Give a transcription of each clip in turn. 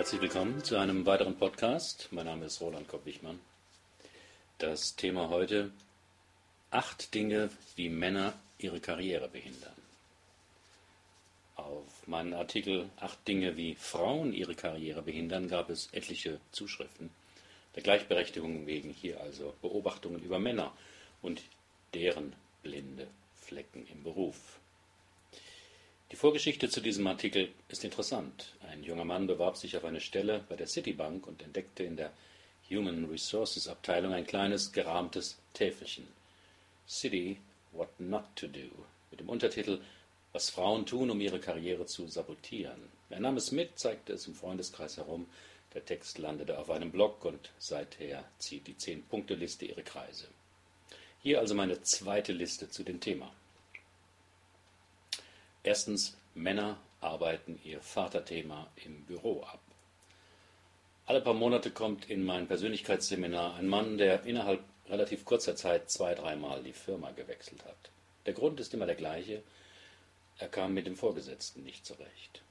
Herzlich willkommen zu einem weiteren Podcast. Mein Name ist Roland Kopp-Wichmann. Das Thema heute: Acht Dinge, wie Männer ihre Karriere behindern. Auf meinen Artikel Acht Dinge, wie Frauen ihre Karriere behindern, gab es etliche Zuschriften. Der Gleichberechtigung wegen hier also Beobachtungen über Männer und deren blinde Flecken im Beruf. Die Vorgeschichte zu diesem Artikel ist interessant. Ein junger Mann bewarb sich auf eine Stelle bei der Citibank und entdeckte in der Human Resources Abteilung ein kleines gerahmtes Täfelchen. City, What Not to Do, mit dem Untertitel Was Frauen tun, um ihre Karriere zu sabotieren. Er nahm es mit, zeigte es im Freundeskreis herum. Der Text landete auf einem Blog und seither zieht die Zehn-Punkte-Liste ihre Kreise. Hier also meine zweite Liste zu dem Thema. Erstens, Männer arbeiten ihr Vaterthema im Büro ab. Alle paar Monate kommt in mein Persönlichkeitsseminar ein Mann, der innerhalb relativ kurzer Zeit zwei, dreimal die Firma gewechselt hat. Der Grund ist immer der gleiche. Er kam mit dem Vorgesetzten nicht zurecht.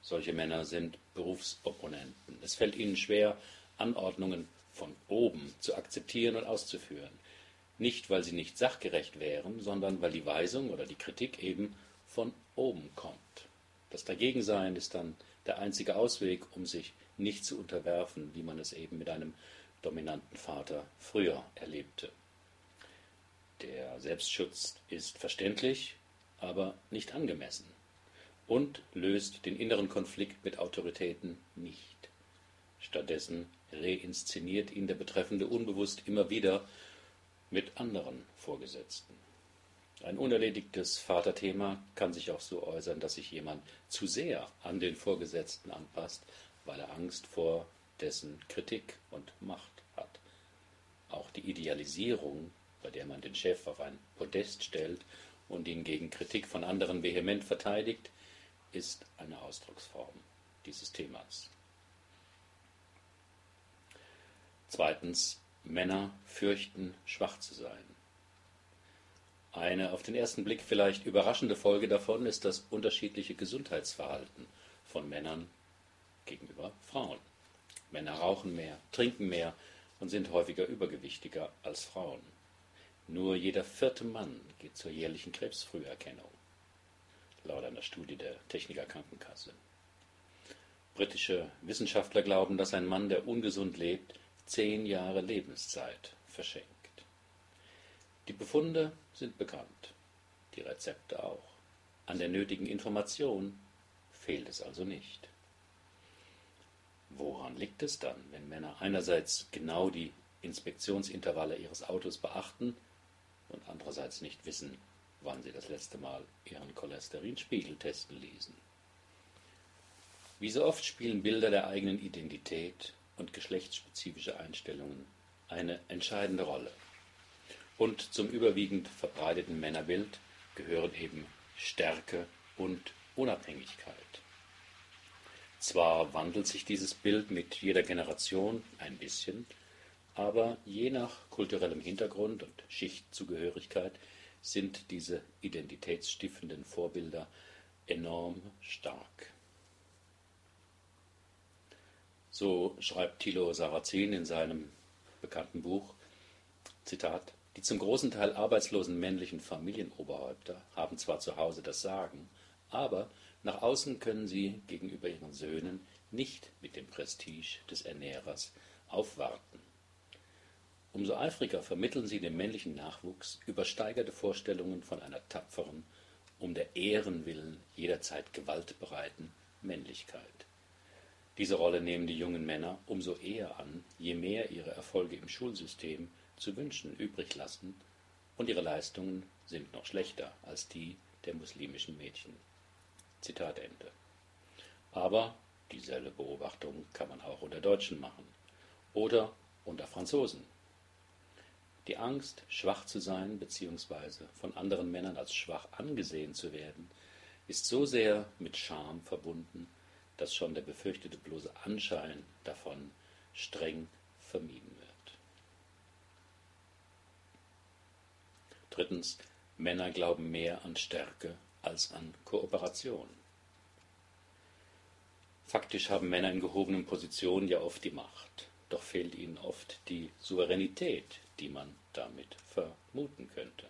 Solche Männer sind Berufsopponenten. Es fällt ihnen schwer, Anordnungen von oben zu akzeptieren und auszuführen. Nicht, weil sie nicht sachgerecht wären, sondern weil die Weisung oder die Kritik eben von oben kommt. Das Dagegensein ist dann der einzige Ausweg, um sich nicht zu unterwerfen, wie man es eben mit einem dominanten Vater früher erlebte. Der Selbstschutz ist verständlich, aber nicht angemessen und löst den inneren Konflikt mit Autoritäten nicht. Stattdessen reinszeniert ihn der Betreffende unbewusst immer wieder mit anderen Vorgesetzten. Ein unerledigtes Vaterthema kann sich auch so äußern, dass sich jemand zu sehr an den Vorgesetzten anpasst, weil er Angst vor dessen Kritik und Macht hat. Auch die Idealisierung, bei der man den Chef auf ein Podest stellt und ihn gegen Kritik von anderen vehement verteidigt, ist eine Ausdrucksform dieses Themas. Zweitens, Männer fürchten, schwach zu sein. Eine auf den ersten Blick vielleicht überraschende Folge davon ist das unterschiedliche Gesundheitsverhalten von Männern gegenüber Frauen. Männer rauchen mehr, trinken mehr und sind häufiger übergewichtiger als Frauen. Nur jeder vierte Mann geht zur jährlichen Krebsfrüherkennung, laut einer Studie der Techniker Krankenkasse. Britische Wissenschaftler glauben, dass ein Mann, der ungesund lebt, zehn Jahre Lebenszeit verschenkt. Die Befunde sind bekannt, die Rezepte auch. An der nötigen Information fehlt es also nicht. Woran liegt es dann, wenn Männer einerseits genau die Inspektionsintervalle ihres Autos beachten und andererseits nicht wissen, wann sie das letzte Mal ihren Cholesterinspiegel testen ließen? Wie so oft spielen Bilder der eigenen Identität und geschlechtsspezifische Einstellungen eine entscheidende Rolle. Und zum überwiegend verbreiteten Männerbild gehören eben Stärke und Unabhängigkeit. Zwar wandelt sich dieses Bild mit jeder Generation ein bisschen, aber je nach kulturellem Hintergrund und Schichtzugehörigkeit sind diese identitätsstiftenden Vorbilder enorm stark. So schreibt Thilo Sarrazin in seinem bekannten Buch, Zitat, die zum großen Teil arbeitslosen männlichen Familienoberhäupter haben zwar zu Hause das Sagen, aber nach außen können sie gegenüber ihren Söhnen nicht mit dem Prestige des Ernährers aufwarten. Umso eifriger vermitteln sie dem männlichen Nachwuchs übersteigerte Vorstellungen von einer tapferen, um der Ehren willen jederzeit gewaltbereiten Männlichkeit. Diese Rolle nehmen die jungen Männer umso eher an, je mehr ihre Erfolge im Schulsystem zu wünschen übrig lassen, und ihre Leistungen sind noch schlechter als die der muslimischen Mädchen. Zitat Ende. Aber dieselbe Beobachtung kann man auch unter Deutschen machen oder unter Franzosen. Die Angst, schwach zu sein bzw. von anderen Männern als schwach angesehen zu werden, ist so sehr mit Scham verbunden, dass schon der befürchtete bloße Anschein davon streng vermieden wird. Drittens, Männer glauben mehr an Stärke als an Kooperation. Faktisch haben Männer in gehobenen Positionen ja oft die Macht, doch fehlt ihnen oft die Souveränität, die man damit vermuten könnte.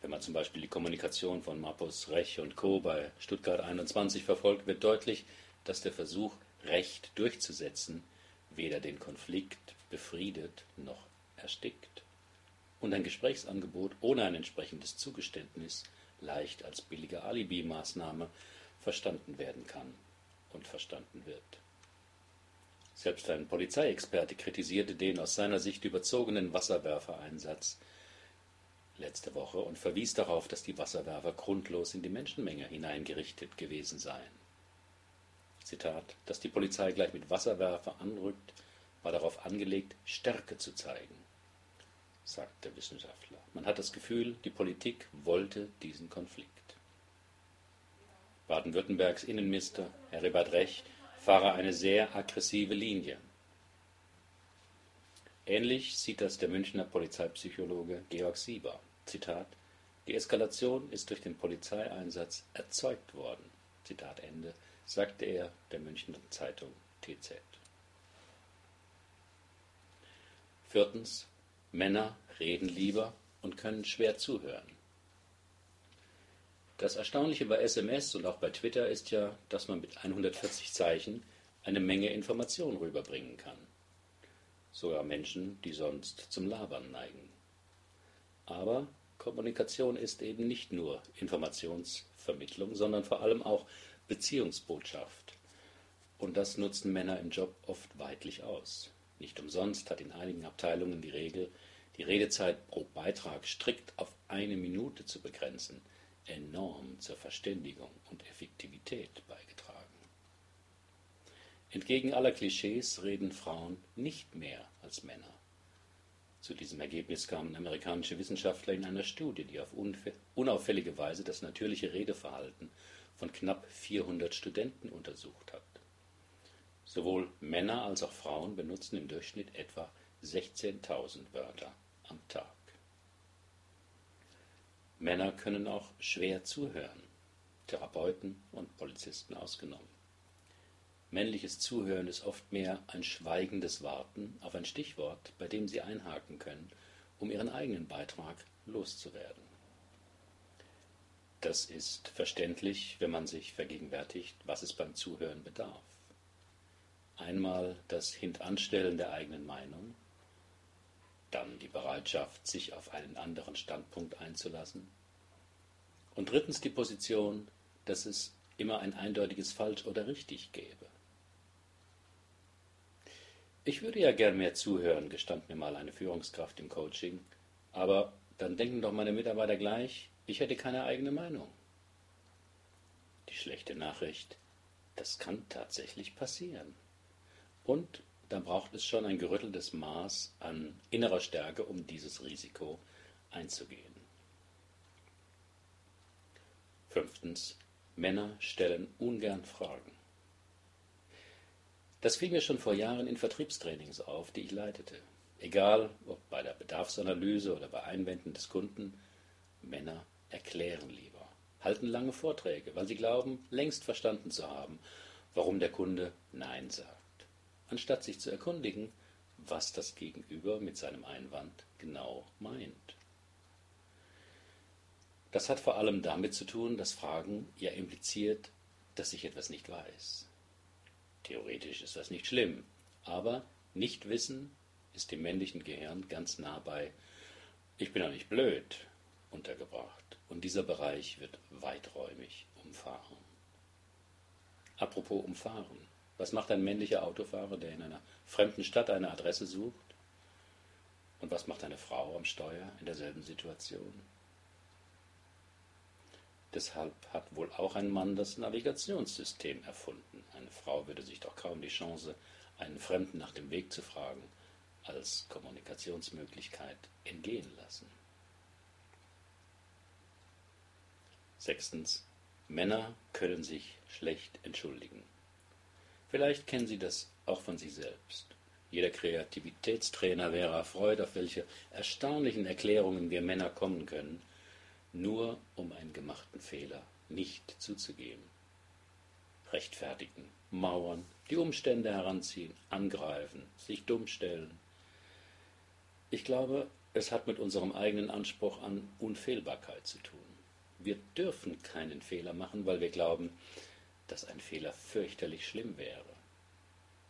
Wenn man zum Beispiel die Kommunikation von Mappus, Rech und Co. bei Stuttgart 21 verfolgt, wird deutlich, dass der Versuch, Recht durchzusetzen, weder den Konflikt befriedet noch erstickt und ein Gesprächsangebot ohne ein entsprechendes Zugeständnis leicht als billige Alibi-Maßnahme verstanden werden kann und verstanden wird. Selbst ein Polizeiexperte kritisierte den aus seiner Sicht überzogenen Wasserwerfereinsatz letzte Woche und verwies darauf, dass die Wasserwerfer grundlos in die Menschenmenge hineingerichtet gewesen seien. Zitat, dass die Polizei gleich mit Wasserwerfer anrückt, war darauf angelegt, Stärke zu zeigen, sagt der Wissenschaftler. Man hat das Gefühl, die Politik wollte diesen Konflikt. Baden-Württembergs Innenminister Heribert Rech fahre eine sehr aggressive Linie. Ähnlich sieht das der Münchner Polizeipsychologe Georg Sieber. Zitat: Die Eskalation ist durch den Polizeieinsatz erzeugt worden. Zitat Ende, sagte er der Münchner Zeitung TZ. Viertens. Männer reden lieber und können schwer zuhören. Das Erstaunliche bei SMS und auch bei Twitter ist ja, dass man mit 140 Zeichen eine Menge Information rüberbringen kann sogar Menschen, die sonst zum Labern neigen. Aber Kommunikation ist eben nicht nur Informationsvermittlung, sondern vor allem auch Beziehungsbotschaft. Und das nutzen Männer im Job oft weitlich aus. Nicht umsonst hat in einigen Abteilungen die Regel, die Redezeit pro Beitrag strikt auf eine Minute zu begrenzen, enorm zur Verständigung und Effektivität beigetragen. Entgegen aller Klischees reden Frauen nicht mehr als Männer. Zu diesem Ergebnis kamen amerikanische Wissenschaftler in einer Studie, die auf unauffällige Weise das natürliche Redeverhalten von knapp 400 Studenten untersucht hat. Sowohl Männer als auch Frauen benutzen im Durchschnitt etwa 16.000 Wörter am Tag. Männer können auch schwer zuhören, Therapeuten und Polizisten ausgenommen. Männliches Zuhören ist oft mehr ein schweigendes Warten auf ein Stichwort, bei dem sie einhaken können, um ihren eigenen Beitrag loszuwerden. Das ist verständlich, wenn man sich vergegenwärtigt, was es beim Zuhören bedarf. Einmal das Hintanstellen der eigenen Meinung, dann die Bereitschaft, sich auf einen anderen Standpunkt einzulassen und drittens die Position, dass es immer ein eindeutiges Falsch oder Richtig gäbe. Ich würde ja gern mehr zuhören, gestand mir mal eine Führungskraft im Coaching. Aber dann denken doch meine Mitarbeiter gleich, ich hätte keine eigene Meinung. Die schlechte Nachricht, das kann tatsächlich passieren. Und dann braucht es schon ein gerütteltes Maß an innerer Stärke, um dieses Risiko einzugehen. Fünftens. Männer stellen ungern Fragen. Das fiel mir schon vor Jahren in Vertriebstrainings auf, die ich leitete. Egal, ob bei der Bedarfsanalyse oder bei Einwänden des Kunden, Männer erklären lieber, halten lange Vorträge, weil sie glauben, längst verstanden zu haben, warum der Kunde Nein sagt, anstatt sich zu erkundigen, was das Gegenüber mit seinem Einwand genau meint. Das hat vor allem damit zu tun, dass Fragen ja impliziert, dass ich etwas nicht weiß. Theoretisch ist das nicht schlimm, aber Nichtwissen ist dem männlichen Gehirn ganz nah bei Ich bin doch nicht blöd untergebracht. Und dieser Bereich wird weiträumig umfahren. Apropos umfahren. Was macht ein männlicher Autofahrer, der in einer fremden Stadt eine Adresse sucht? Und was macht eine Frau am Steuer in derselben Situation? Deshalb hat wohl auch ein Mann das Navigationssystem erfunden. Eine Frau würde sich doch kaum die Chance, einen Fremden nach dem Weg zu fragen, als Kommunikationsmöglichkeit entgehen lassen. Sechstens. Männer können sich schlecht entschuldigen. Vielleicht kennen Sie das auch von sich selbst. Jeder Kreativitätstrainer wäre erfreut, auf welche erstaunlichen Erklärungen wir Männer kommen können, nur um einen gemachten Fehler nicht zuzugeben. rechtfertigen, mauern, die Umstände heranziehen, angreifen, sich dumm stellen. Ich glaube, es hat mit unserem eigenen Anspruch an Unfehlbarkeit zu tun. Wir dürfen keinen Fehler machen, weil wir glauben, dass ein Fehler fürchterlich schlimm wäre.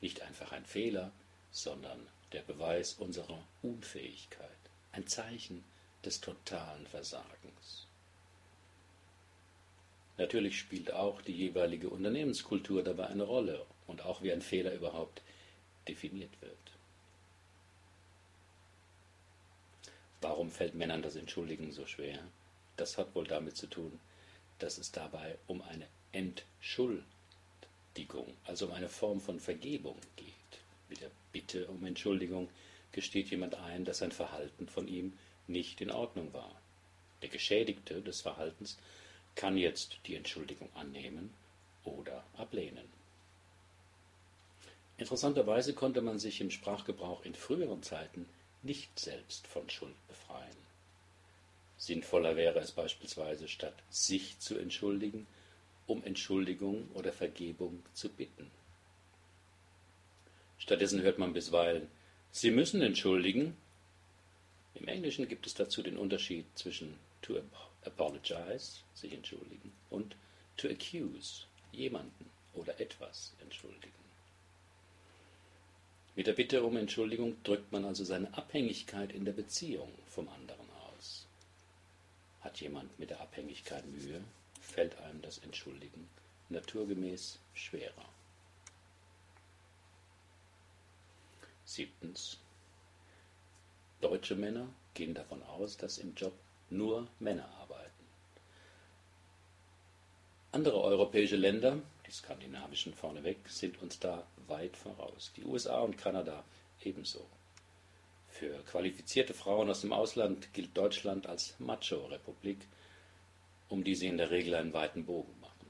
Nicht einfach ein Fehler, sondern der Beweis unserer Unfähigkeit, ein Zeichen des totalen Versagens. Natürlich spielt auch die jeweilige Unternehmenskultur dabei eine Rolle und auch wie ein Fehler überhaupt definiert wird. Warum fällt Männern das Entschuldigen so schwer? Das hat wohl damit zu tun, dass es dabei um eine Entschuldigung, also um eine Form von Vergebung geht. Mit der Bitte um Entschuldigung gesteht jemand ein, dass sein Verhalten von ihm nicht in Ordnung war. Der Geschädigte des Verhaltens kann jetzt die Entschuldigung annehmen oder ablehnen. Interessanterweise konnte man sich im Sprachgebrauch in früheren Zeiten nicht selbst von Schuld befreien. Sinnvoller wäre es beispielsweise, statt sich zu entschuldigen, um Entschuldigung oder Vergebung zu bitten. Stattdessen hört man bisweilen, Sie müssen entschuldigen. Im Englischen gibt es dazu den Unterschied zwischen to apologize, sich entschuldigen, und to accuse, jemanden oder etwas entschuldigen. Mit der Bitte um Entschuldigung drückt man also seine Abhängigkeit in der Beziehung vom anderen aus. Hat jemand mit der Abhängigkeit Mühe, fällt einem das Entschuldigen naturgemäß schwerer. Siebtens. Deutsche Männer gehen davon aus, dass im Job nur Männer arbeiten. Andere europäische Länder, die skandinavischen vorneweg, sind uns da weit voraus. Die USA und Kanada ebenso. Für qualifizierte Frauen aus dem Ausland gilt Deutschland als Macho-Republik, um die sie in der Regel einen weiten Bogen machen.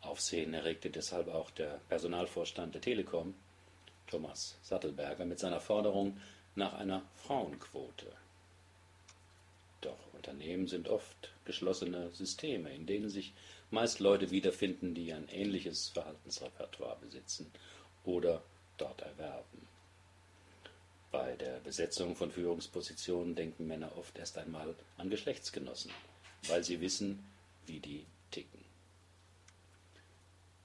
Aufsehen erregte deshalb auch der Personalvorstand der Telekom, Thomas Sattelberger, mit seiner Forderung nach einer Frauenquote. Doch Unternehmen sind oft geschlossene Systeme, in denen sich meist Leute wiederfinden, die ein ähnliches Verhaltensrepertoire besitzen oder dort erwerben. Bei der Besetzung von Führungspositionen denken Männer oft erst einmal an Geschlechtsgenossen, weil sie wissen, wie die ticken.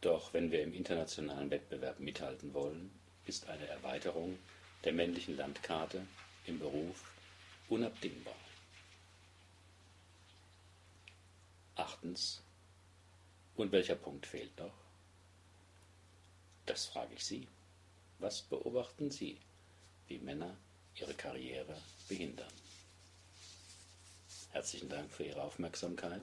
Doch wenn wir im internationalen Wettbewerb mithalten wollen, ist eine Erweiterung der männlichen Landkarte im Beruf unabdingbar. Achtens, und welcher Punkt fehlt noch? Das frage ich Sie. Was beobachten Sie, wie Männer ihre Karriere behindern? Herzlichen Dank für Ihre Aufmerksamkeit.